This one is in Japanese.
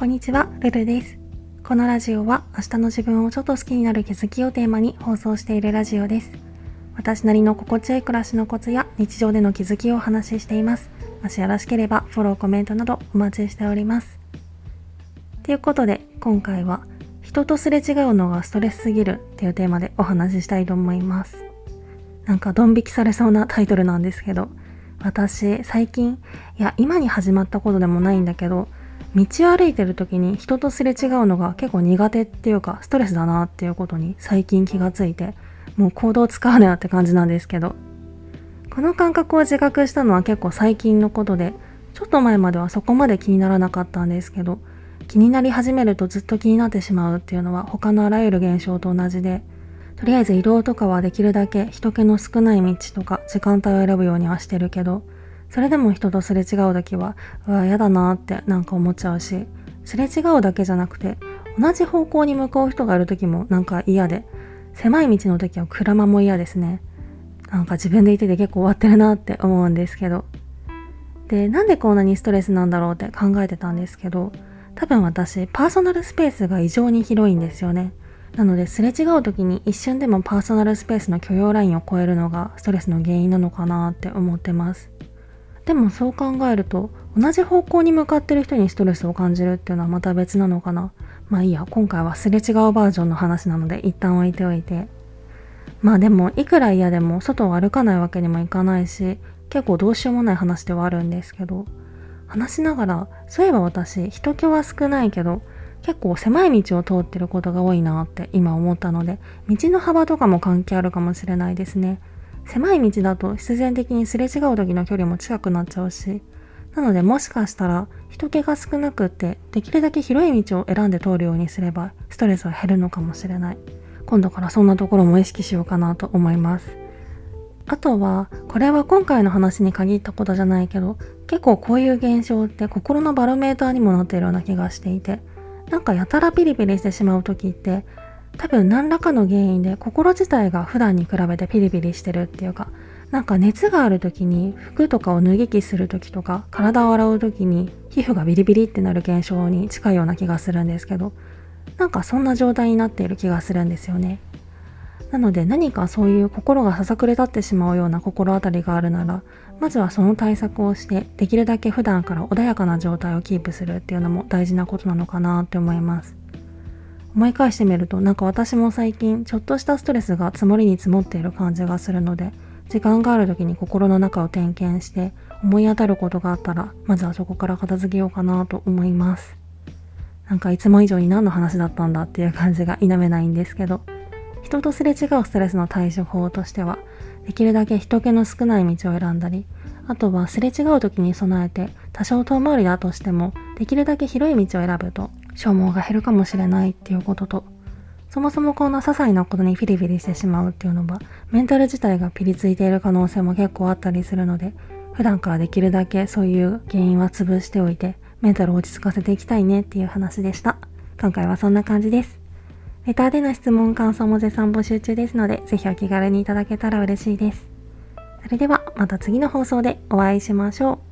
こんにちは、ルルです。このラジオは明日の自分をちょっと好きになる気づきをテーマに放送しているラジオです。私なりの心地よい暮らしのコツや日常での気づきをお話ししています。もしよろしければフォロー、コメントなどお待ちしております。ということで今回は人とすれ違うのがストレスすぎるっていうテーマでお話ししたいと思います。なんかドン引きされそうなタイトルなんですけど、私最近、いや今に始まったことでもないんだけど、道を歩いてる時に人とすれ違うのが結構苦手っていうかストレスだなっていうことに最近気がついてもう行動使うなよって感じなんですけどこの感覚を自覚したのは結構最近のことでちょっと前まではそこまで気にならなかったんですけど気になり始めるとずっと気になってしまうっていうのは他のあらゆる現象と同じでとりあえず移動とかはできるだけ人気の少ない道とか時間帯を選ぶようにはしてるけどそれでも人とすれ違う時はうわ嫌だなってなんか思っちゃうしすれ違うだけじゃなくて同じ方向に向かう人がいる時もなんか嫌で狭い道の時は車も嫌ですね。なんか自分でいてて結構終わってるなって思うんですけど。でなんでこんなにストレスなんだろうって考えてたんですけど多分私パーソナルスペースが異常に広いんですよね。なのですれ違う時に一瞬でもパーソナルスペースの許容ラインを超えるのがストレスの原因なのかなって思ってます。でもそう考えると同じ方向に向かってる人にストレスを感じるっていうのはまた別なのかな。まあいいや今回はすれ違うバージョンの話なので一旦置いておいて。まあでもいくら嫌でも外を歩かないわけにもいかないし結構どうしようもない話ではあるんですけど。話しながらそういえば私人気は少ないけど結構狭い道を通ってることが多いなって今思ったので道の幅とかも関係あるかもしれないですね。狭い道だと必然的にすれ違う時の距離も近くなっちゃうしなのでもしかしたら人気が少なくってできるだけ広い道を選んで通るようにすればストレスは減るのかもしれない。今度からそんなところも意識しようかなと思います。あとはこれは今回の話に限ったことじゃないけど結構こういう現象って心のバロメーターにもなっているような気がしていてなんかやたらピリピリしてしまう時って多分何らかの原因で心自体が普段に比べてピリピリしてるっていうかなんか熱がある時に服とかを脱ぎ着する時とか体を洗う時に皮膚がビリビリってなる現象に近いような気がするんですけどなんかそんな状態になっている気がするんですよね。なので何かそういう心がささくれ立ってしまうような心当たりがあるならまずはその対策をしてできるだけ普段から穏やかな状態をキープするっていうのも大事なことなのかなって思います。思い返してみるとなんか私も最近ちょっとしたストレスが積もりに積もっている感じがするので時間がある時に心の中を点検して思い当たることがあったらまずはそこから片付けようかなと思います。なんかいつも以上に何の話だったんだっていう感じが否めないんですけど人とすれ違うストレスの対処法としてはできるだけ人気の少ない道を選んだりあとはすれ違う時に備えて多少遠回りだとしてもできるだけ広い道を選ぶと消耗が減るかもしれないっていうこととそもそもこんな些細なことにフィリフィリしてしまうっていうのはメンタル自体がピリついている可能性も結構あったりするので普段からできるだけそういう原因は潰しておいてメンタルを落ち着かせていきたいねっていう話でした。今回はそんな感じです。レターでの質問感想も絶賛募集中ですのでぜひお気軽にいただけたら嬉しいです。それではまた次の放送でお会いしましょう。